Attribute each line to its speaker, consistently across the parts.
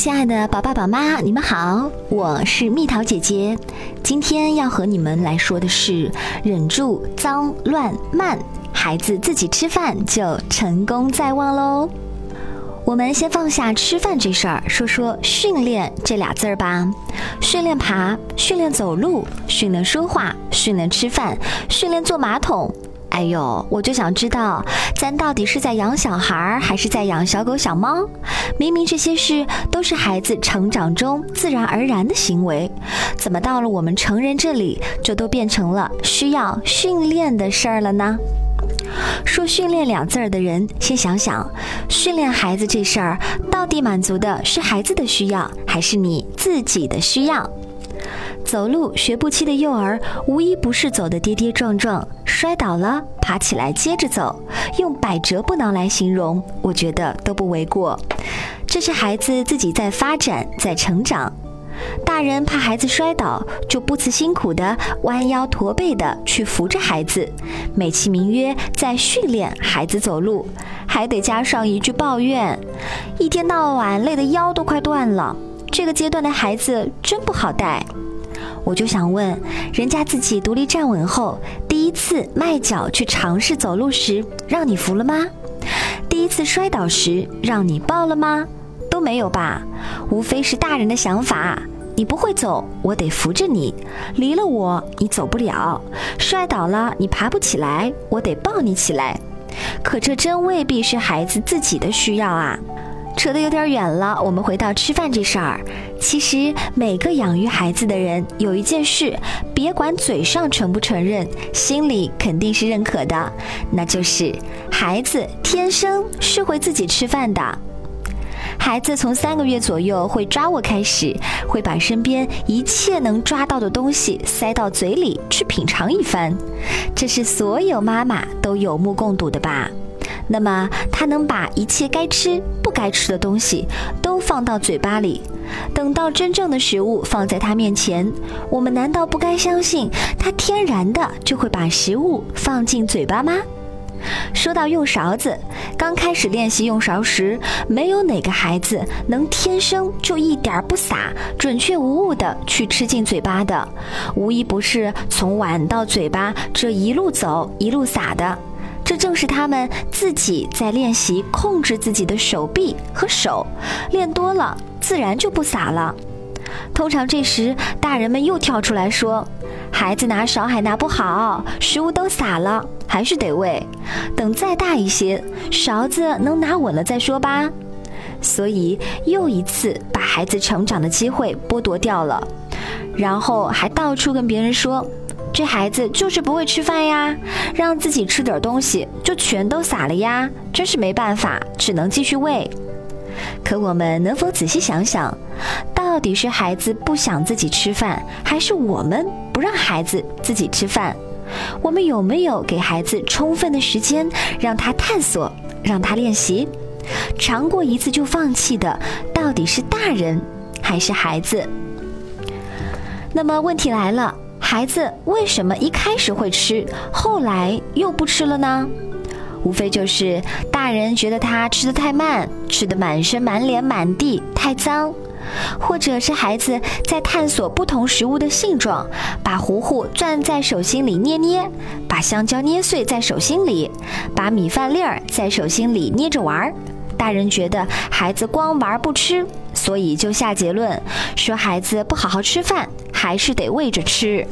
Speaker 1: 亲爱的宝爸宝妈，你们好，我是蜜桃姐姐。今天要和你们来说的是，忍住脏乱慢，孩子自己吃饭就成功在望喽。我们先放下吃饭这事儿，说说训练这俩字儿吧。训练爬，训练走路，训练说话，训练吃饭，训练坐马桶。哎呦，我就想知道，咱到底是在养小孩儿，还是在养小狗小猫？明明这些事都是孩子成长中自然而然的行为，怎么到了我们成人这里，就都变成了需要训练的事儿了呢？说“训练”两字儿的人，先想想，训练孩子这事儿，到底满足的是孩子的需要，还是你自己的需要？走路学步期的幼儿，无一不是走得跌跌撞撞，摔倒了爬起来接着走，用百折不挠来形容，我觉得都不为过。这是孩子自己在发展，在成长。大人怕孩子摔倒，就不辞辛苦的弯腰驼背的去扶着孩子，美其名曰在训练孩子走路，还得加上一句抱怨：一天到晚累得腰都快断了。这个阶段的孩子真不好带。我就想问，人家自己独立站稳后，第一次迈脚去尝试走路时，让你扶了吗？第一次摔倒时，让你抱了吗？都没有吧？无非是大人的想法。你不会走，我得扶着你；离了我，你走不了。摔倒了，你爬不起来，我得抱你起来。可这真未必是孩子自己的需要啊。扯得有点远了，我们回到吃饭这事儿。其实每个养育孩子的人有一件事，别管嘴上承不承认，心里肯定是认可的，那就是孩子天生是会自己吃饭的。孩子从三个月左右会抓握开始，会把身边一切能抓到的东西塞到嘴里去品尝一番，这是所有妈妈都有目共睹的吧。那么他能把一切该吃不该吃的东西都放到嘴巴里，等到真正的食物放在他面前，我们难道不该相信他天然的就会把食物放进嘴巴吗？说到用勺子，刚开始练习用勺时，没有哪个孩子能天生就一点不洒、准确无误的去吃进嘴巴的，无一不是从碗到嘴巴这一路走一路洒的。这正是他们自己在练习控制自己的手臂和手，练多了自然就不洒了。通常这时大人们又跳出来说：“孩子拿勺还拿不好，食物都洒了，还是得喂。等再大一些，勺子能拿稳了再说吧。”所以又一次把孩子成长的机会剥夺掉了，然后还到处跟别人说。这孩子就是不会吃饭呀，让自己吃点东西就全都撒了呀，真是没办法，只能继续喂。可我们能否仔细想想，到底是孩子不想自己吃饭，还是我们不让孩子自己吃饭？我们有没有给孩子充分的时间，让他探索，让他练习？尝过一次就放弃的，到底是大人还是孩子？那么问题来了。孩子为什么一开始会吃，后来又不吃了呢？无非就是大人觉得他吃的太慢，吃的满身满脸满地太脏，或者是孩子在探索不同食物的性状，把糊糊攥在手心里捏捏，把香蕉捏碎在手心里，把米饭粒儿在手心里捏着玩儿。大人觉得孩子光玩不吃，所以就下结论说孩子不好好吃饭。还是得喂着吃。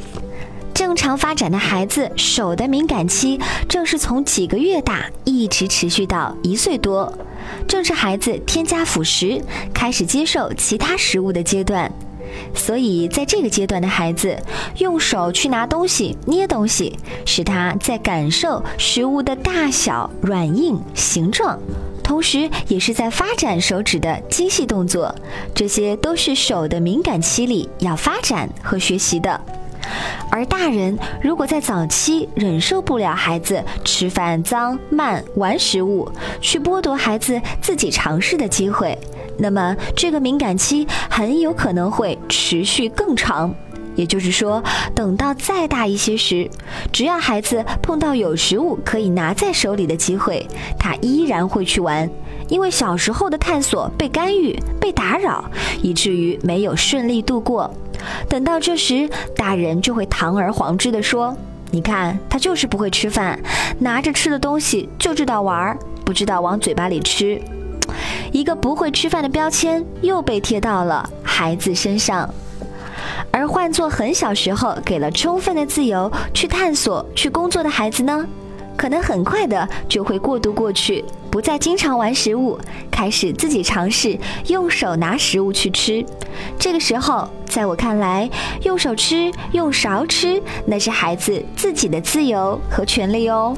Speaker 1: 正常发展的孩子手的敏感期正是从几个月大一直持续到一岁多，正是孩子添加辅食、开始接受其他食物的阶段。所以在这个阶段的孩子，用手去拿东西、捏东西，使他在感受食物的大小、软硬、形状。同时，也是在发展手指的精细动作，这些都是手的敏感期里要发展和学习的。而大人如果在早期忍受不了孩子吃饭脏慢玩食物，去剥夺孩子自己尝试的机会，那么这个敏感期很有可能会持续更长。也就是说，等到再大一些时，只要孩子碰到有食物可以拿在手里的机会，他依然会去玩，因为小时候的探索被干预、被打扰，以至于没有顺利度过。等到这时，大人就会堂而皇之地说：“你看，他就是不会吃饭，拿着吃的东西就知道玩，不知道往嘴巴里吃。”一个不会吃饭的标签又被贴到了孩子身上。而换做很小时候给了充分的自由去探索、去工作的孩子呢，可能很快的就会过渡过去，不再经常玩食物，开始自己尝试用手拿食物去吃。这个时候，在我看来，用手吃、用勺吃，那是孩子自己的自由和权利哦。